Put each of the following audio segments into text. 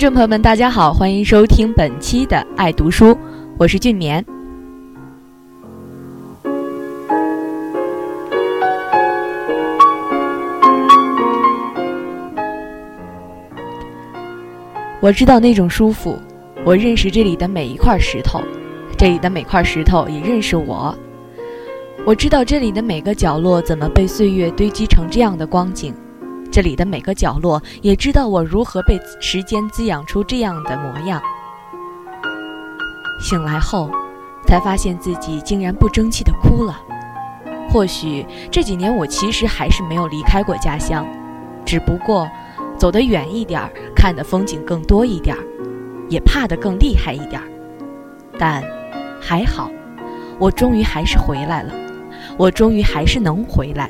众朋友们，大家好，欢迎收听本期的《爱读书》，我是俊棉。我知道那种舒服，我认识这里的每一块石头，这里的每块石头也认识我。我知道这里的每个角落怎么被岁月堆积成这样的光景。这里的每个角落也知道我如何被时间滋养出这样的模样。醒来后，才发现自己竟然不争气的哭了。或许这几年我其实还是没有离开过家乡，只不过走得远一点儿，看的风景更多一点儿，也怕得更厉害一点儿。但还好，我终于还是回来了，我终于还是能回来，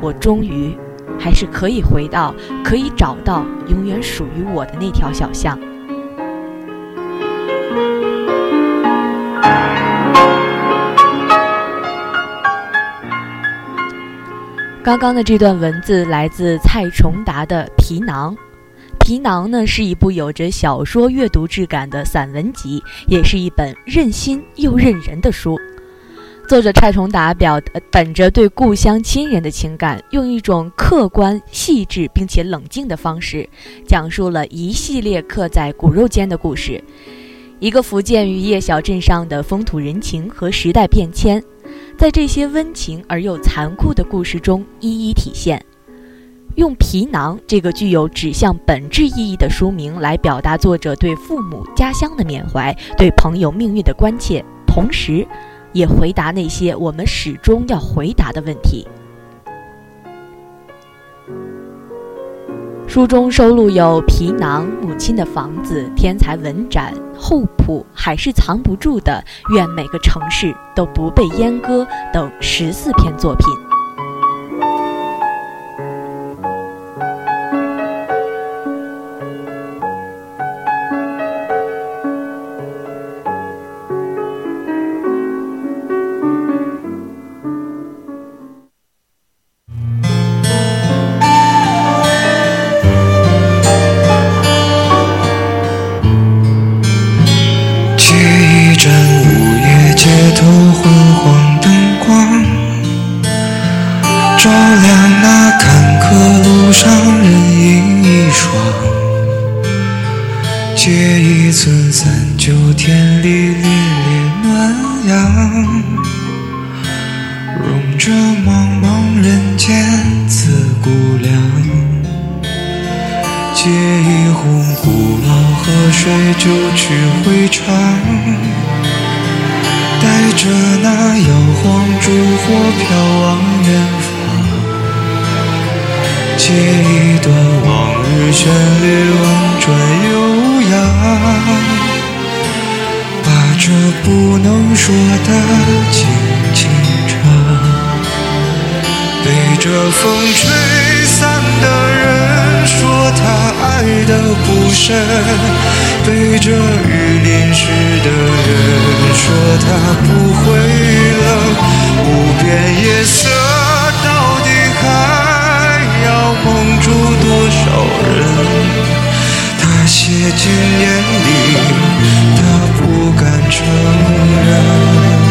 我终于。还是可以回到，可以找到永远属于我的那条小巷。刚刚的这段文字来自蔡崇达的《皮囊》，《皮囊》呢是一部有着小说阅读质感的散文集，也是一本任心又任人的书。作者蔡崇达表本着对故乡亲人的情感，用一种客观、细致并且冷静的方式，讲述了一系列刻在骨肉间的故事。一个福建渔业小镇上的风土人情和时代变迁，在这些温情而又残酷的故事中一一体现。用“皮囊”这个具有指向本质意义的书名来表达作者对父母、家乡的缅怀，对朋友命运的关切，同时。也回答那些我们始终要回答的问题。书中收录有《皮囊》《母亲的房子》《天才文展》《厚朴》《海是藏不住的》《愿每个城市都不被阉割》等十四篇作品。就去会场，带着那摇晃烛火飘往远方，借一段往日旋律婉转悠扬，把这不能说的轻轻唱，被这风吹散的人他爱的不深。对着雨淋湿的人说他不会冷，无边夜色到底还要蒙住多少人？他写进眼里，他不敢承认。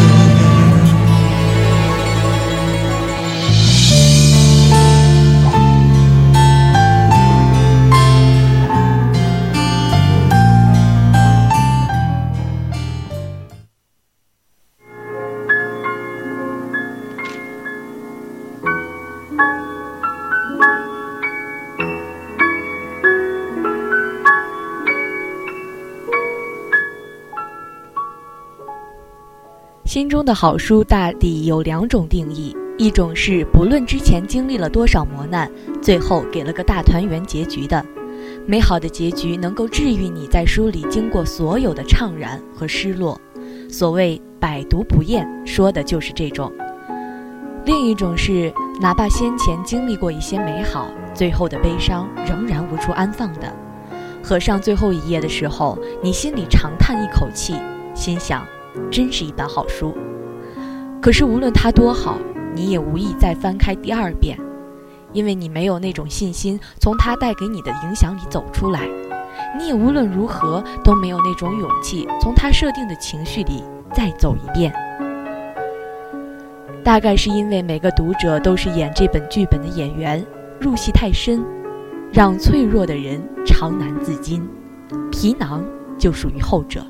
心中的好书大抵有两种定义：一种是不论之前经历了多少磨难，最后给了个大团圆结局的，美好的结局能够治愈你在书里经过所有的怅然和失落。所谓百读不厌，说的就是这种。另一种是哪怕先前经历过一些美好，最后的悲伤仍然无处安放的。合上最后一页的时候，你心里长叹一口气，心想。真是一本好书，可是无论它多好，你也无意再翻开第二遍，因为你没有那种信心从它带给你的影响里走出来，你也无论如何都没有那种勇气从它设定的情绪里再走一遍。大概是因为每个读者都是演这本剧本的演员，入戏太深，让脆弱的人常难自禁。皮囊就属于后者。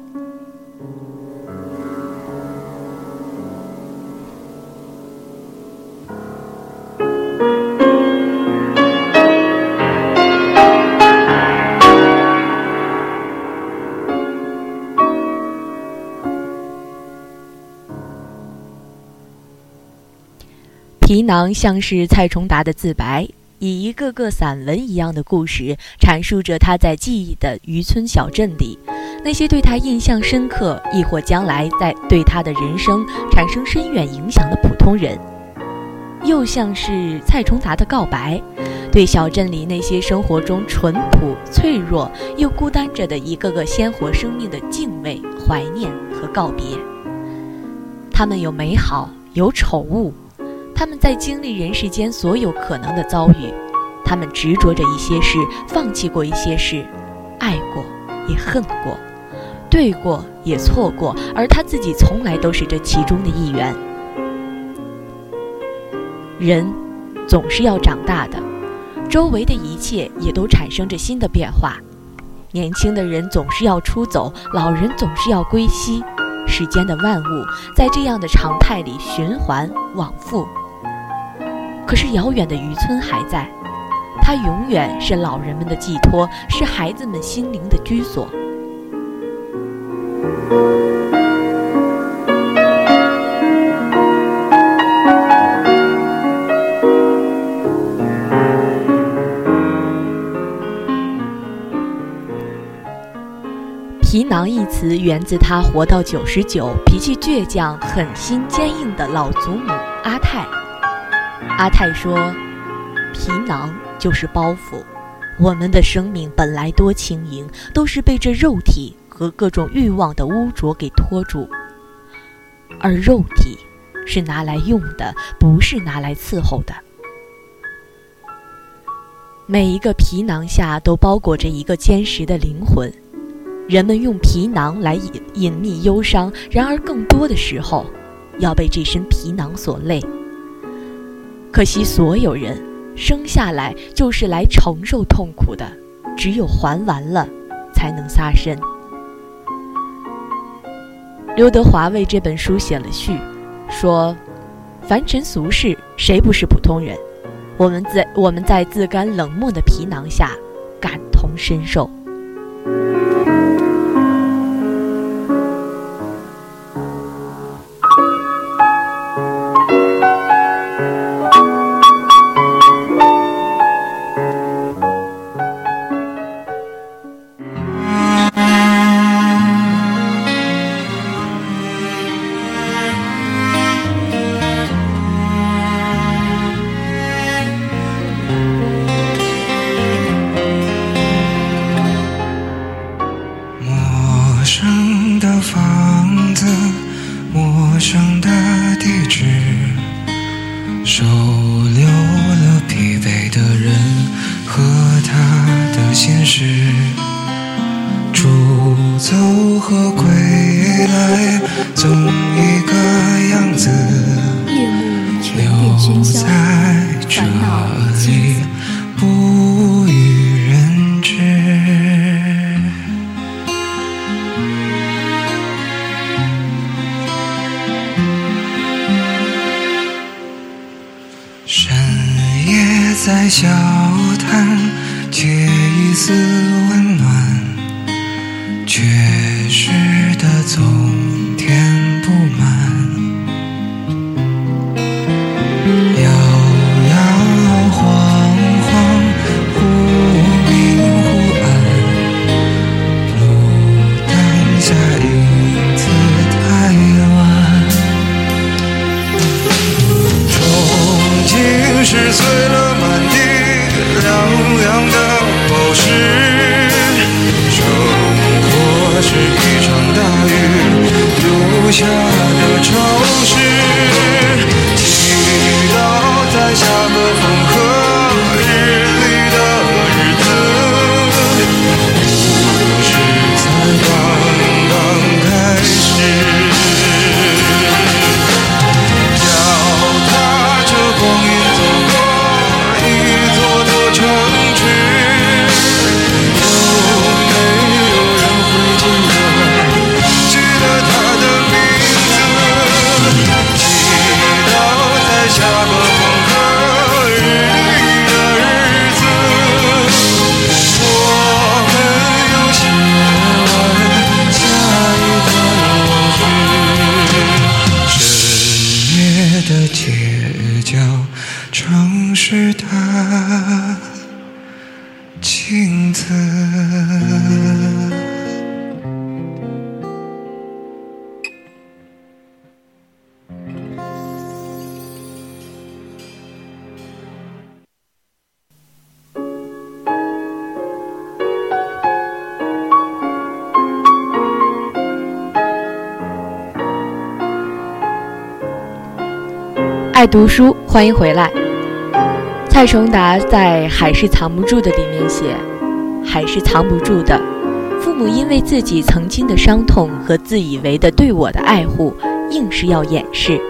皮囊像是蔡崇达的自白，以一个个散文一样的故事，阐述着他在记忆的渔村小镇里，那些对他印象深刻，亦或将来在对他的人生产生深远影响的普通人；又像是蔡崇达的告白，对小镇里那些生活中淳朴、脆弱又孤单着的一个个鲜活生命的敬畏、怀念和告别。他们有美好，有丑恶。他们在经历人世间所有可能的遭遇，他们执着着一些事，放弃过一些事，爱过也恨过，对过也错过，而他自己从来都是这其中的一员。人总是要长大的，周围的一切也都产生着新的变化。年轻的人总是要出走，老人总是要归西。世间的万物在这样的常态里循环往复。可是遥远的渔村还在，它永远是老人们的寄托，是孩子们心灵的居所。皮囊一词源自他活到九十九、脾气倔强、狠心坚硬的老祖母阿泰。阿泰说：“皮囊就是包袱，我们的生命本来多轻盈，都是被这肉体和各种欲望的污浊给拖住。而肉体是拿来用的，不是拿来伺候的。每一个皮囊下都包裹着一个坚实的灵魂，人们用皮囊来隐隐秘忧伤，然而更多的时候，要被这身皮囊所累。”可惜，所有人生下来就是来承受痛苦的，只有还完了，才能撒身。刘德华为这本书写了序，说：“凡尘俗世，谁不是普通人？我们在我们在自甘冷漠的皮囊下，感同身受。”笑谈，借一丝温暖，缺失的总填不满。摇摇晃晃，忽明忽暗，路灯下影子太晚。憧憬是碎了留下的愁街角，城市的镜子。读书，欢迎回来。蔡崇达在《海是藏不住的》里面写：“海是藏不住的，父母因为自己曾经的伤痛和自以为的对我的爱护，硬是要掩饰。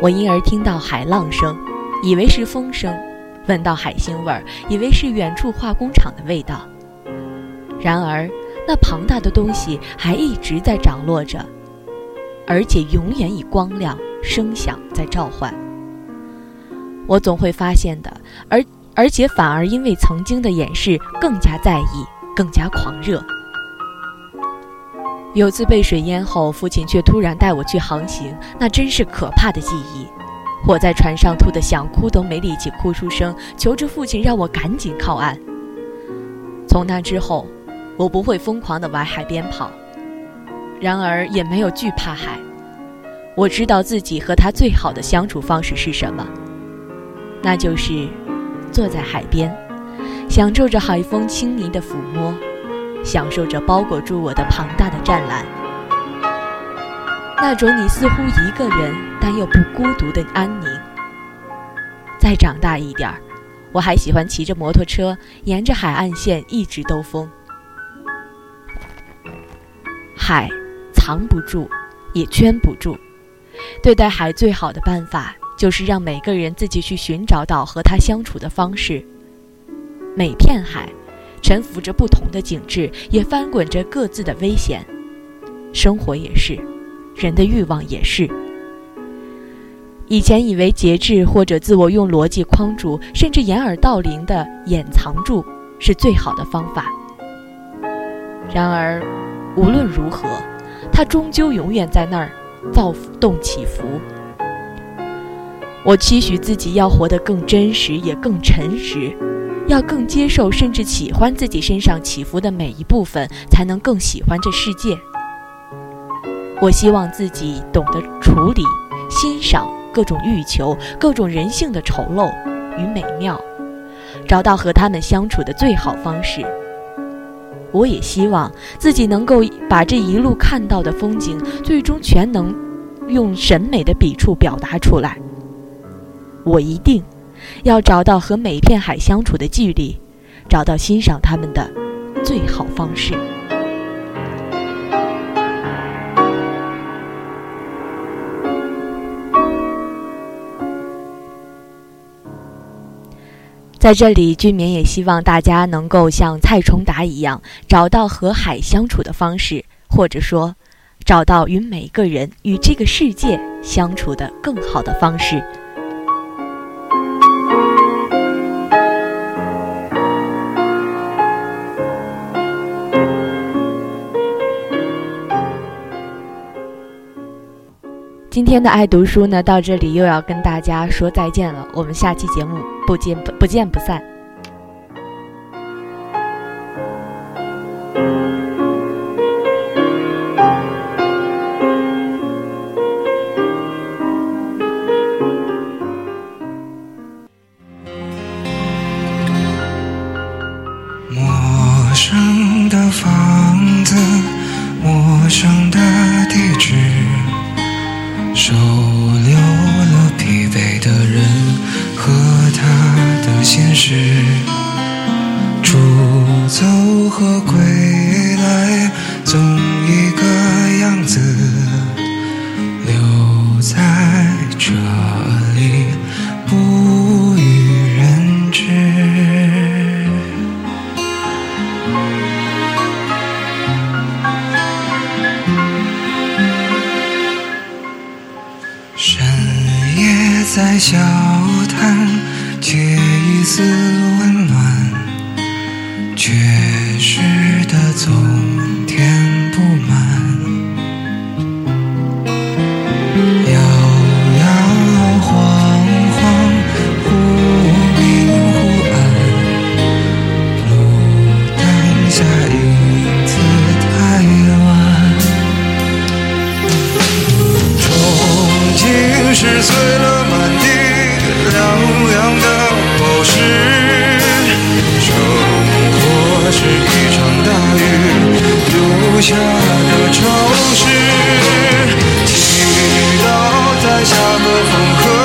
我因而听到海浪声，以为是风声；闻到海腥味，以为是远处化工厂的味道。然而，那庞大的东西还一直在涨落着，而且永远以光亮。”声响在召唤，我总会发现的，而而且反而因为曾经的掩饰更加在意，更加狂热。有次被水淹后，父亲却突然带我去航行，那真是可怕的记忆。我在船上吐得想哭都没力气哭出声，求着父亲让我赶紧靠岸。从那之后，我不会疯狂地往海边跑，然而也没有惧怕海。我知道自己和他最好的相处方式是什么，那就是坐在海边，享受着海风轻昵的抚摸，享受着包裹住我的庞大的湛蓝，那种你似乎一个人但又不孤独的安宁。再长大一点儿，我还喜欢骑着摩托车沿着海岸线一直兜风。海藏不住，也圈不住。对待海最好的办法，就是让每个人自己去寻找到和他相处的方式。每片海，沉浮着不同的景致，也翻滚着各自的危险。生活也是，人的欲望也是。以前以为节制或者自我用逻辑框住，甚至掩耳盗铃的掩藏住，是最好的方法。然而，无论如何，它终究永远在那儿。躁动起伏，我期许自己要活得更真实，也更诚实，要更接受，甚至喜欢自己身上起伏的每一部分，才能更喜欢这世界。我希望自己懂得处理、欣赏各种欲求、各种人性的丑陋与美妙，找到和他们相处的最好方式。我也希望自己能够把这一路看到的风景，最终全能用审美的笔触表达出来。我一定要找到和每片海相处的距离，找到欣赏它们的最好方式。在这里，居民也希望大家能够像蔡崇达一样，找到和海相处的方式，或者说，找到与每个人、与这个世界相处的更好的方式。今天的爱读书呢到这里又要跟大家说再见了我们下期节目不见不不见不散。to summer from